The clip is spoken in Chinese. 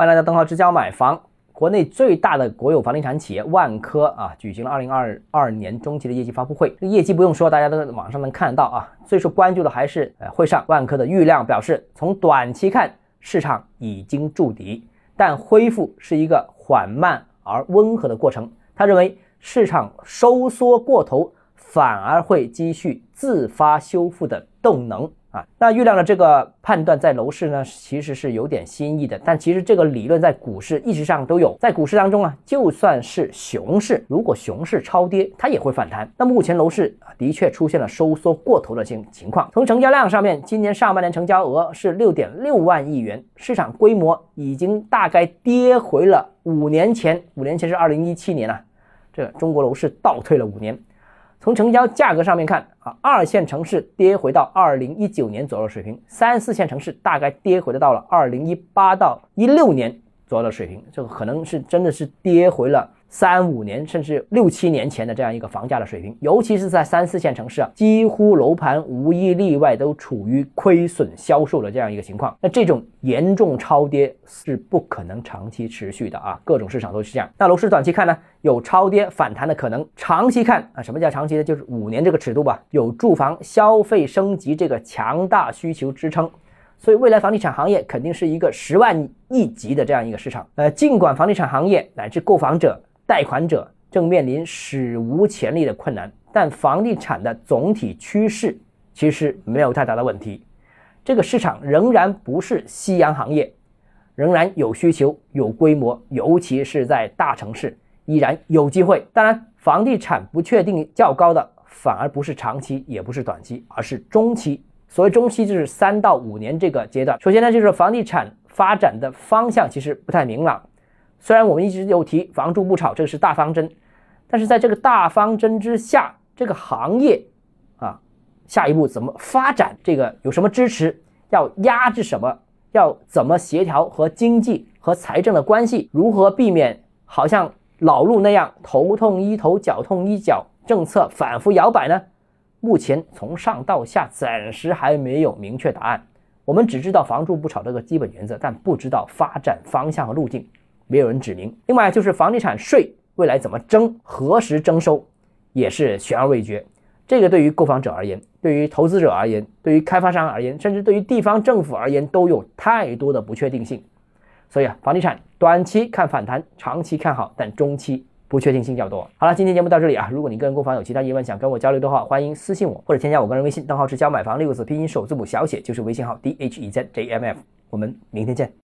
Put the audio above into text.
欢迎来到邓浩之家买房。国内最大的国有房地产企业万科啊，举行了二零二二年中期的业绩发布会。这个业绩不用说，大家都在网上能看得到啊。最受关注的还是呃，会上万科的郁亮表示，从短期看，市场已经筑底，但恢复是一个缓慢而温和的过程。他认为，市场收缩过头，反而会积蓄自发修复的动能。啊，那月亮的这个判断在楼市呢，其实是有点新意的。但其实这个理论在股市一直上都有。在股市当中啊，就算是熊市，如果熊市超跌，它也会反弹。那目前楼市啊，的确出现了收缩过头的情情况。从成交量上面，今年上半年成交额是六点六万亿元，市场规模已经大概跌回了五年前。五年前是二零一七年啊，这中国楼市倒退了五年。从成交价格上面看啊，二线城市跌回到二零一九年左右水平，三四线城市大概跌回到了二零一八到一六年左右的水平，这个可能是真的是跌回了。三五年甚至六七年前的这样一个房价的水平，尤其是在三四线城市啊，几乎楼盘无一例外都处于亏损销售的这样一个情况。那这种严重超跌是不可能长期持续的啊，各种市场都是这样。那楼市短期看呢，有超跌反弹的可能；长期看啊，什么叫长期呢？就是五年这个尺度吧，有住房消费升级这个强大需求支撑，所以未来房地产行业肯定是一个十万亿级的这样一个市场。呃，尽管房地产行业乃至购房者。贷款者正面临史无前例的困难，但房地产的总体趋势其实没有太大的问题。这个市场仍然不是夕阳行业，仍然有需求、有规模，尤其是在大城市依然有机会。当然，房地产不确定较高的反而不是长期，也不是短期，而是中期。所谓中期，就是三到五年这个阶段。首先呢，就是房地产发展的方向其实不太明朗。虽然我们一直有提“房住不炒”，这个是大方针，但是在这个大方针之下，这个行业啊，下一步怎么发展？这个有什么支持？要压制什么？要怎么协调和经济和财政的关系？如何避免好像老路那样头痛医头，脚痛医脚，政策反复摇摆呢？目前从上到下暂时还没有明确答案。我们只知道“房住不炒”这个基本原则，但不知道发展方向和路径。没有人指明。另外就是房地产税未来怎么征，何时征收，也是悬而未决。这个对于购房者而言，对于投资者而言，对于开发商而言，甚至对于地方政府而言，都有太多的不确定性。所以啊，房地产短期看反弹，长期看好，但中期不确定性较多。好了，今天节目到这里啊。如果你个人购房有其他疑问，想跟我交流的话，欢迎私信我或者添加我个人微信，账号是教买房六个字拼音首字母小写，就是微信号 d h e z j m f。我们明天见。